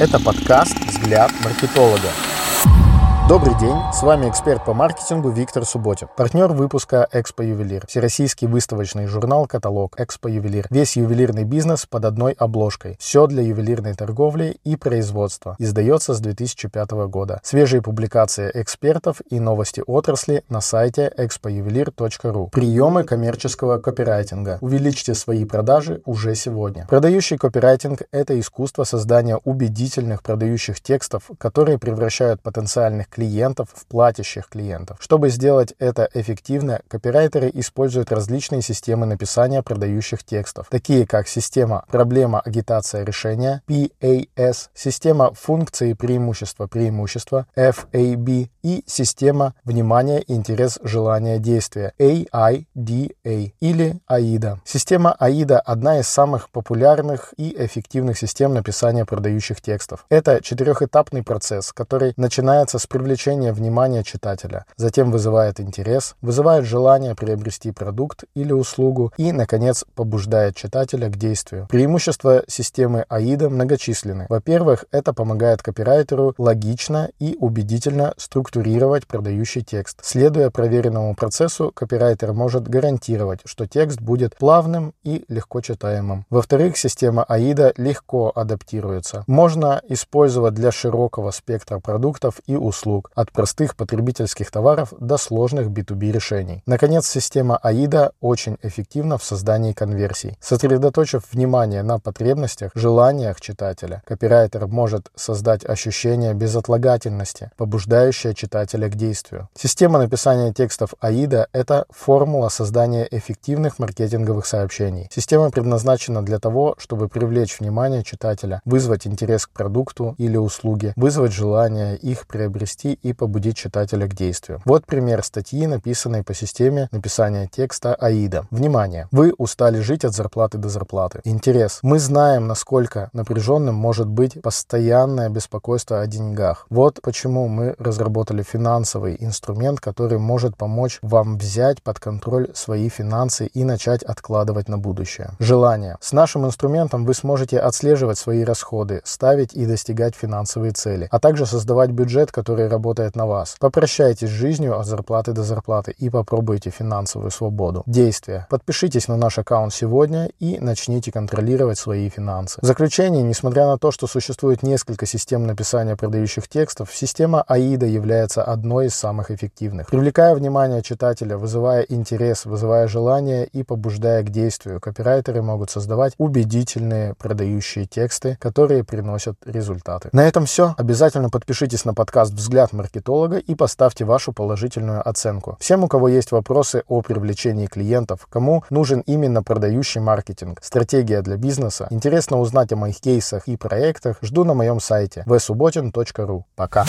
Это подкаст «Взгляд маркетолога». Добрый день, с вами эксперт по маркетингу Виктор Субботин, партнер выпуска «Экспо Ювелир», всероссийский выставочный журнал «Каталог Экспо Ювелир». Весь ювелирный бизнес под одной обложкой. Все для ювелирной торговли и производства. Издается с 2005 года. Свежие публикации экспертов и новости отрасли на сайте expojuvelir.ru. Приемы коммерческого копирайтинга. Увеличьте свои продажи уже сегодня. Продающий копирайтинг – это искусство создания убедительных продающих текстов, которые превращают потенциальных клиентов клиентов в платящих клиентов. Чтобы сделать это эффективно, копирайтеры используют различные системы написания продающих текстов, такие как система проблема агитация решения PAS, система функции преимущества преимущества FAB и система внимание интерес желание действия AIDA или AIDA. Система AIDA одна из самых популярных и эффективных систем написания продающих текстов. Это четырехэтапный процесс, который начинается с привлечения привлечение внимания читателя, затем вызывает интерес, вызывает желание приобрести продукт или услугу и, наконец, побуждает читателя к действию. Преимущества системы AIDA многочисленны. Во-первых, это помогает копирайтеру логично и убедительно структурировать продающий текст. Следуя проверенному процессу, копирайтер может гарантировать, что текст будет плавным и легко читаемым. Во-вторых, система AIDA легко адаптируется. Можно использовать для широкого спектра продуктов и услуг услуг, от простых потребительских товаров до сложных B2B решений. Наконец, система AIDA очень эффективна в создании конверсий. Сосредоточив внимание на потребностях, желаниях читателя, копирайтер может создать ощущение безотлагательности, побуждающее читателя к действию. Система написания текстов AIDA – это формула создания эффективных маркетинговых сообщений. Система предназначена для того, чтобы привлечь внимание читателя, вызвать интерес к продукту или услуге, вызвать желание их приобрести и побудить читателя к действию. Вот пример статьи, написанной по системе написания текста АИДа. Внимание! Вы устали жить от зарплаты до зарплаты. Интерес. Мы знаем, насколько напряженным может быть постоянное беспокойство о деньгах. Вот почему мы разработали финансовый инструмент, который может помочь вам взять под контроль свои финансы и начать откладывать на будущее. Желание. С нашим инструментом вы сможете отслеживать свои расходы, ставить и достигать финансовые цели, а также создавать бюджет, который работает на вас. Попрощайтесь с жизнью от зарплаты до зарплаты и попробуйте финансовую свободу. Действия. Подпишитесь на наш аккаунт сегодня и начните контролировать свои финансы. В заключение, несмотря на то, что существует несколько систем написания продающих текстов, система AIDA является одной из самых эффективных. Привлекая внимание читателя, вызывая интерес, вызывая желание и побуждая к действию, копирайтеры могут создавать убедительные продающие тексты, которые приносят результаты. На этом все. Обязательно подпишитесь на подкаст «Взгляд от маркетолога и поставьте вашу положительную оценку. Всем, у кого есть вопросы о привлечении клиентов, кому нужен именно продающий маркетинг, стратегия для бизнеса, интересно узнать о моих кейсах и проектах, жду на моем сайте vsubotin.ru. Пока!